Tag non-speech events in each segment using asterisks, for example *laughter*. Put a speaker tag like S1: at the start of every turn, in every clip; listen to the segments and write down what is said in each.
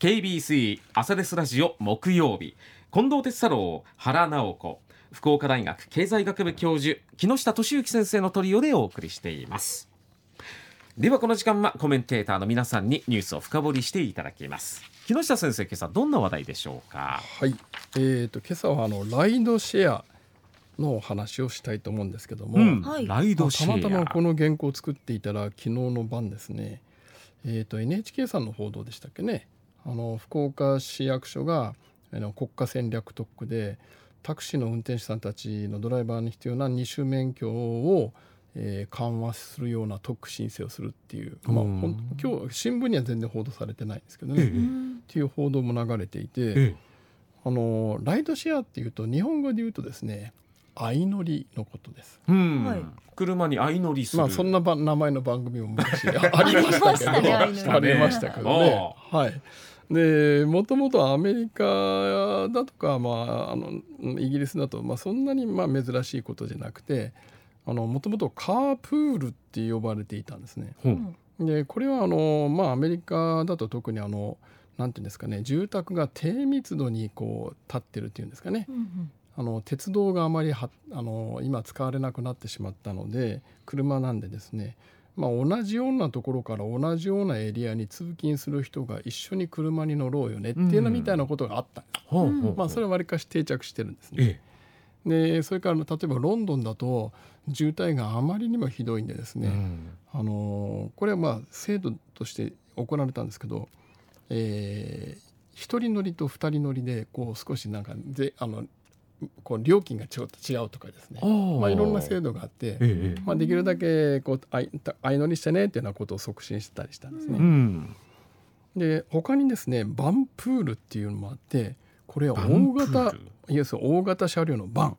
S1: KBC 朝デスラジオ木曜日。近藤哲太郎原直子。福岡大学経済学部教授木下俊之先生のトリオでお送りしています。ではこの時間はコメンテーターの皆さんにニュースを深掘りしていただきます。木下先生今朝どんな話題でしょうか？
S2: はい。えーと、今朝はあのライドシェアのお話をしたいと思うんですけども、
S1: うん。はい、ライドシェ
S2: ア。たまたまこの原稿を作っていたら昨日の晩ですね。えーと、NHK さんの報道でしたっけねあの福岡市役所があの国家戦略特区でタクシーの運転手さんたちのドライバーに必要な二種免許を、えー、緩和するような特区申請をするっていう、まあ、今日新聞には全然報道されてないんですけどね、ええ。っていう報道も流れていて、え、あのライドシェアっていうと日本語で言うとですね相乗りのことです。
S1: はい、車に相乗りする。
S2: まあそんなば名前の番組も昔 *laughs* ありましたけど、ありましたけどね。はい。でもともとアメリカだとか、まあ、あのイギリスだと、まあ、そんなにまあ珍しいことじゃなくてもともとカープールって呼ばれていたんですね。うん、でこれはあの、まあ、アメリカだと特にあのなんていうんですかね住宅が低密度にこう立ってるっていうんですかね、うんうん、あの鉄道があまりはあの今使われなくなってしまったので車なんでですねまあ、同じようなところから同じようなエリアに通勤する人が一緒に車に乗ろうよねっていうのみたいなことがあったうん、まあ、それはわりかし定着してるんですね。でそれから例えばロンドンだと渋滞があまりにもひどいんでですね、うん、あのこれはまあ制度として行われたんですけど、えー、1人乗りと2人乗りでこう少しなんかであのこう料金がちょっと違うとかですね。まあ、いろんな制度があって、ええ、まあ、できるだけこう相乗りしてねっていうようなことを促進したりしたんですね。うん、で他にですねバンプールっていうのもあってこれは大型いや大型車両のバン。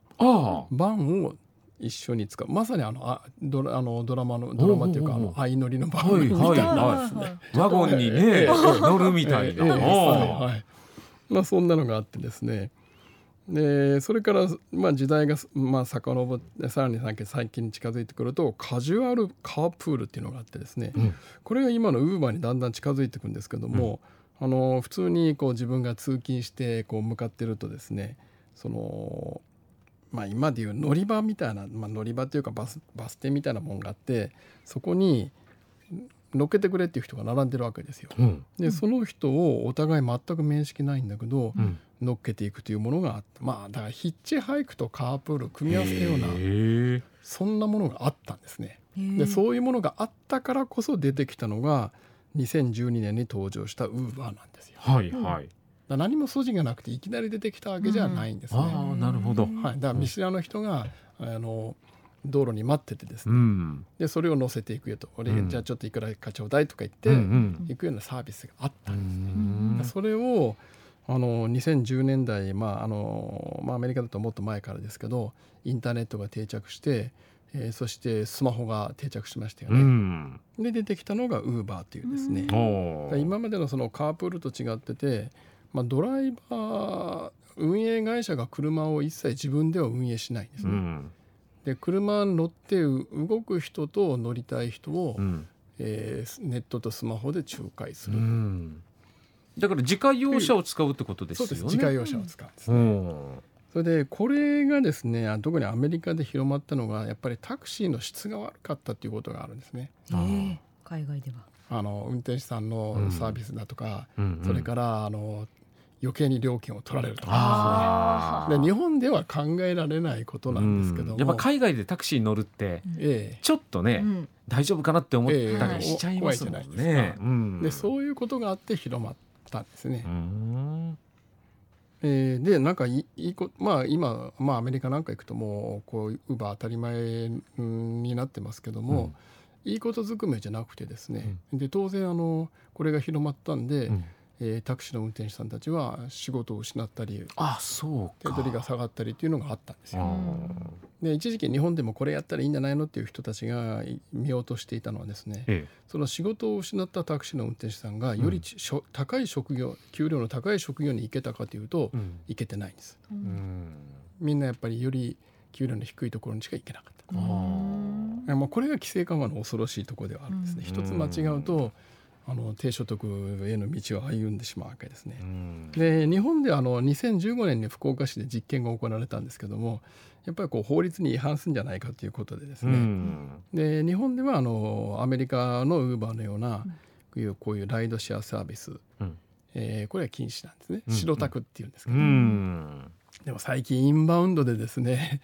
S2: バンを一緒に使う。まさにあのあドラあのドラマのドラマっていうかあの相乗りのバンみたいな。*laughs* ですね、
S1: ワゴンにね乗るみたいな、は
S2: い。まあ、そんなのがあってですねでそれから、まあ、時代が、まあ、遡ってさらに最近に近づいてくるとカジュアルカープールっていうのがあってですね、うん、これが今のウーバーにだんだん近づいていくんですけども、うん、あの普通にこう自分が通勤してこう向かってるとですねその、まあ、今でいう乗り場みたいな、まあ、乗り場っていうかバスバス停みたいなもんがあってそこに乗っけてくれっていう人が並んでるわけですよ。うん、でその人をお互い全く面識ないんだけど、うん、乗っけていくというものがあった。まあだからヒッチハイクとカープール組み合わせたようなそんなものがあったんですね。でそういうものがあったからこそ出てきたのが2012年に登場したウーバーなんですよ。
S1: はいはい、
S2: 何も素地がなくていきなり出てきたわけじゃないんですね。う
S1: ん、あなるほど、
S2: はい、だから見知らぬ人があの道路に待っててですね、うん、でそれを乗せていくよと「俺、うん、じゃあちょっといくらかちょうだい」とか言って、行くようなサービスがあったんですね。それをあの2010年代、まああのまあ、アメリカだともっと前からですけどインターネットが定着して、えー、そしてスマホが定着しましたよね。うん、で出てきたのがウーバーというですね、うん、今までのそのカープールと違ってて、まあ、ドライバー運営会社が車を一切自分では運営しないんですね。うん。で車に乗って動く人と乗りたい人を、うん、えー、ネットとスマホで仲介する、うん、
S1: だから自家用車を使うってことですよね。
S2: 自家用車を使うんです。ね、うん、それでこれがですね特にアメリカで広まったのがやっぱりタクシーの質が悪かったということがあるんですね。
S3: えー、海外では。
S2: あの運転手さんのサービスだとか、それからあの余計に料金を取られるとか。ですねで日本では考えられないことなんですけども、
S1: やっぱ海外でタクシーに乗るって、ええ、ちょっとね、うん、大丈夫かなって思ったりしちゃいますもんね。
S2: でそういうことがあって広まったんですね。えー、でなんかいいこまあ今、まあ、アメリカなんか行くともうこうウーバー当たり前になってますけども、うん、いいことずくめじゃなくてですね、うん、で当然あのこれが広まったんで、うんえー、タクシーの運転手さんたちは仕事を失ったり
S1: あそう
S2: 手取りが下がったりっていうのがあったんですよ。で一時期日本でもこれやったらいいんじゃないのっていう人たちが見ようとしていたのはですね、ええ、その仕事を失ったタクシーの運転手さんがより、うん、高い職業給料の高い職業に行けたかというと、うん、行けてないんです、うん、みんなやっぱりより給料の低いところにしか行けなかった。まあこれが規制緩和の恐ろしいところではあるんですね。一つ間違うとあの低所得への道を歩んでしまうわけですね。で日本であの2015年に福岡市で実験が行われたんですけどもやっぱりこう法律に違反するんじゃないかということでですね、で日本ではあのアメリカのウーバーのような、こういうこういうライドシェアサービス、うん、えー、これは禁止なんですね。白タクっていうんですけど、でも最近インバウンドでですね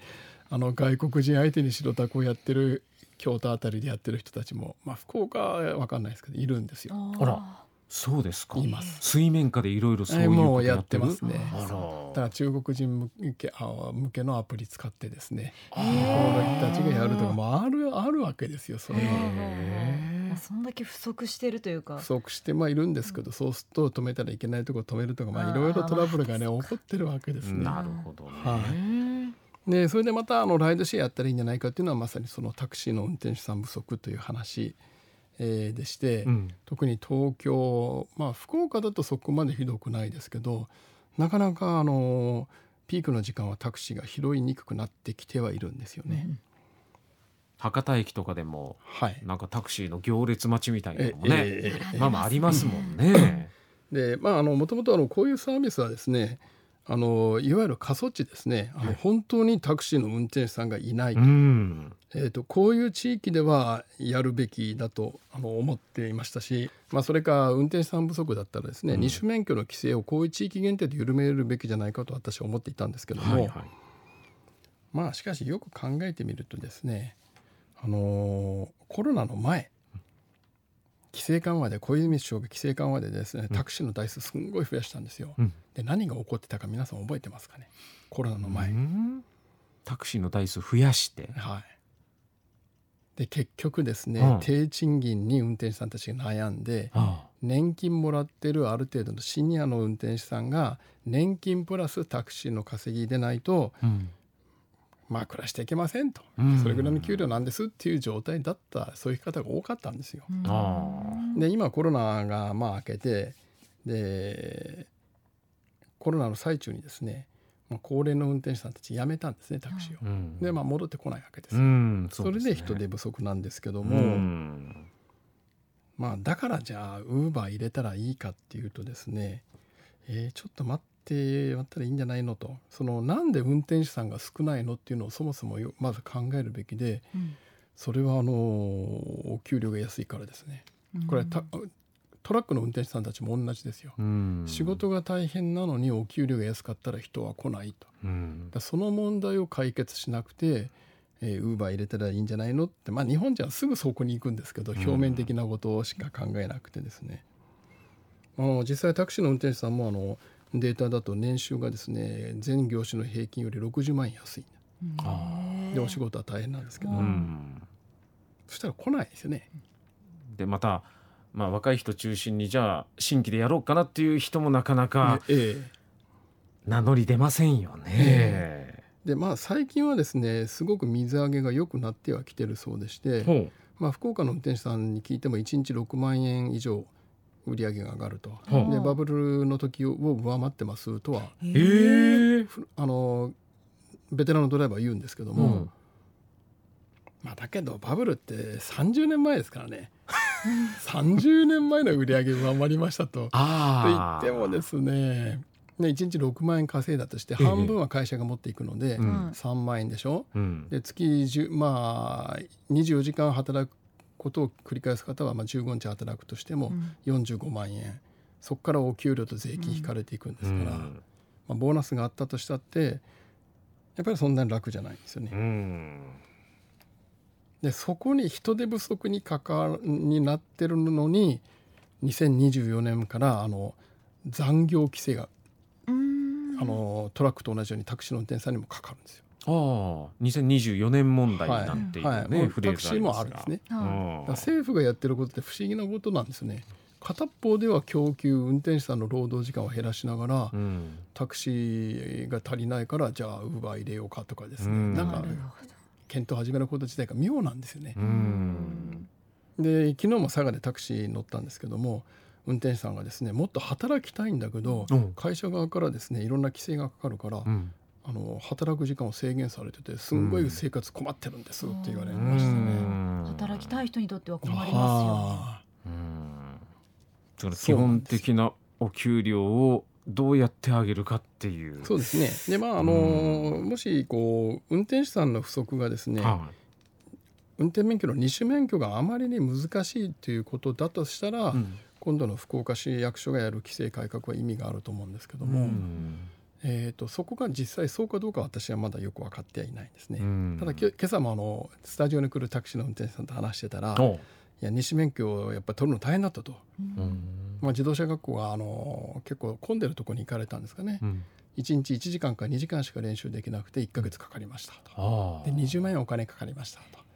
S2: あの外国人相手に白タクをやってる京都あたりでやってる人たちも、まあ、福岡は分かんないですけどいるんですよ。
S1: あらそうですか。
S2: います。
S1: 水面下でいろいろそういう
S2: ことやってますね。だから中国人向けあ向けのアプリ使ってですね、この人たちがやるとかもあるあるわけですよ。それ
S3: は。そんだけ不足してるというか。
S2: 不足してまあいるんですけど、そうすると止めたらいけないところ止めるとかまあいろいろトラブルがね起こってるわけですね。
S1: なるほど、ね。
S2: はい。でそれでまたあのライドシェアやったらいいんじゃないかっていうのはまさにそのタクシーの運転手さん不足という話えー、でして、うん、特に東京まあ福岡だとそこまでひどくないですけどなかなかあのピークの時間はタクシーが拾いにくくなってきてはいるんですよね。うん、
S1: 博多駅とかでも、はい、なんかタクシーの行列待ちみたいなのもね、ええまあまあありますもんね。
S2: でまああのもともとこういうサービスはですねあのいわゆる過疎地ですね。あの、本当にタクシーの運転手さんがいないと,、えーと、こういう地域ではやるべきだとあの思っていましたし、まあ、それか運転手さん不足だったらですね、うん、二種免許の規制をこういう地域限定で緩めるべきじゃないかと私は思っていたんですけども、はいはい、まあしかしよく考えてみるとですねあのコロナの前規制緩和で小泉首相が規制緩和でですねタクシーの台数すんごい増やしたんですよ。うん、で何が起こってたか皆さん覚えてますかね？コロナの前。
S1: タクシーの台数増やして。
S2: はい。で結局ですね、うん、低賃金に運転手さんたちが悩んで、年金もらってるある程度のシニアの運転手さんが年金プラスタクシーの稼ぎでないと、うん、まあ暮らしていけませんと、それぐらいの給料なんですっていう状態だったそういう方が多かったんですよ。で今コロナがまあ明けてでコロナの最中にですねまあ、高齢の運転手さんたち辞めたんですねタクシーを。うん、でまあ戻ってこないわけです。よ。うんそすね、それで人手不足なんですけども、うん、まあだからじゃあウーバー入れたらいいかっていうとですね、えー、ちょっと待ってやったらいいんじゃないのとそのなんで運転手さんが少ないのっていうのをそもそもまず考えるべきで、うん、それはあのお給料が安いからですね。これはトラックの運転手さんたちも同じですよ。仕事が大変なのにお給料が安かったら人は来ないと。だその問題を解決しなくてウーバー入れたらいいんじゃないのってまあ日本じゃすぐそこに行くんですけど表面的なことしか考えなくてですね。あの実際タクシーの運転手さんもあのデータだと年収がですね全業種の平均より60万円安い、でお仕事は大変なんですけど、そしたら来ないですよね。
S1: でまた、まあ、若い人中心にじゃあ新規でやろうかなっていう人もなかなか名乗り出ませんよね。え
S2: え。でまあ最近はですねすごく水揚げが良くなってはきてるそうでして、まあ、福岡の運転手さんに聞いても1日6万円以上売り上げが上がると、でバブルの時を上回ってますとは、えー、あのベテランのドライバーは言うんですけども、うん、まあ、だけどバブルって30年前ですからね。30年前の売り上げ上回りましたと。と言ってもですねね、1日6万円稼いだとして半分は会社が持っていくので3万円でしょ、うん、で月10まあ24時間働くことを繰り返す方はまあ15日働くとしても45万円、うん、そこからお給料と税金引かれていくんですから、うん、まあ、ボーナスがあったとしたってやっぱりそんなに楽じゃないんですよね。うん、でそこに人手不足に関わになってるのに2024年からあの残業規制があのトラックと同じようにタクシーの運転手さんにもかかるんですよ。
S1: ああ2024年問題なんていうね、はい。はい、
S2: タクシーもあるんですね、政府がやってることって不思議なことなんですね。片っぽでは供給運転手さんの労働時間を減らしながら、うん、タクシーが足りないからじゃあウーバー入れようかとかですね、うん、なんか検討始めること自体が妙なんですよね。うん、で昨日も佐賀でタクシー乗ったんですけども運転手さんがですねもっと働きたいんだけど、会社側からですねいろんな規制がかかるから、あの働く時間を制限されててすんごい生活困ってるんですって言われましたね。
S3: 働きたい人にとっては困りますよ。
S1: 基本的なお給料をどうやってあげるかっていう。
S2: そうですね。でまああの、うん、もしこう運転手さんの不足がですね、はい、運転免許の二種免許があまりに難しいということだとしたら、うん、今度の福岡市役所がやる規制改革は意味があると思うんですけども、うん、えーと、そこが実際そうかどうか私はまだよく分かってはいないんですね。ただ今朝もあのスタジオに来るタクシーの運転手さんと話してたらいや二種免許をやっぱり取るの大変だったと、まあ、自動車学校があの結構混んでるところに行かれたんですかね、うん、1日1時間か2時間しか練習できなくて1か月かかりましたと、で20万円お金かかりましたと。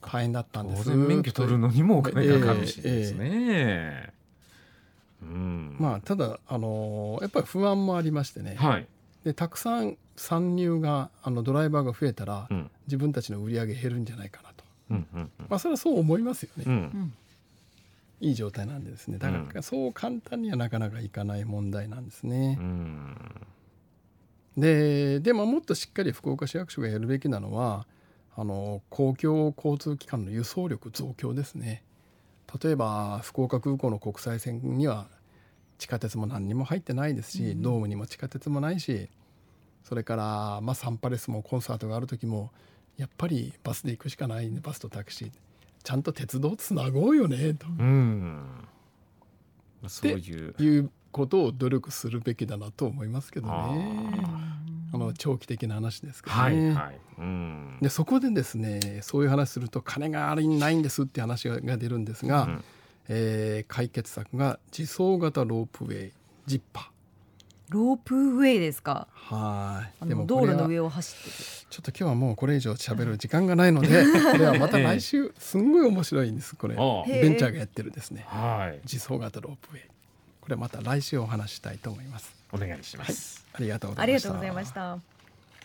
S2: 大変だったんです。
S1: 免許取るのにもお金かかるしですね。え
S2: ーえー、うん、まあただあのやっぱり不安もありましてね、はい、でたくさん参入があのドライバーが増えたら、うん、自分たちの売り上げ減るんじゃないかなと、うんうんうん、まあそれはそう思いますよね。うん。いい状態なんですね。だからそう簡単にはなかなかいかない問題なんですね。うん、ででももっとしっかり福岡市役所がやるべきなのはあの公共交通機関の輸送力増強ですね。例えば福岡空港の国際線には地下鉄も何にも入ってないですし、うん、ドームにも地下鉄もないしそれから、まあ、サンパレスもコンサートがある時もやっぱりバスで行くしかないんでバスとタクシー。ちゃんと鉄道つなごうよねと。うん。そういう。いうことを努力するべきだなと思いますけどね。あの長期的な話ですけどね。はいはい、うん、でそこでですねそういう話すると金がありないんですって話が出るんですが、うん、えー、解決策が自走型ロープウェイジッパー。
S3: ロープウェイですか？
S2: はい。
S3: でも道路の上を走って
S2: ちょっと今日はもうこれ以上喋る時間がないので、*laughs* これはまた来週すんごい面白いんです。これベンチャーがやってるですね。はい。自走型ロープウェイ。これまた来週お話したいと思います。
S1: お願いします。
S2: はい、ありがとうございました。
S3: ありがとうございました。